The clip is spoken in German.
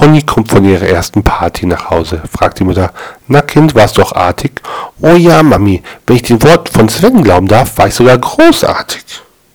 Conny kommt von ihrer ersten Party nach Hause, fragt die Mutter. Na Kind, warst du auch artig? Oh ja, Mami, wenn ich den Wort von Sven glauben darf, war ich sogar großartig.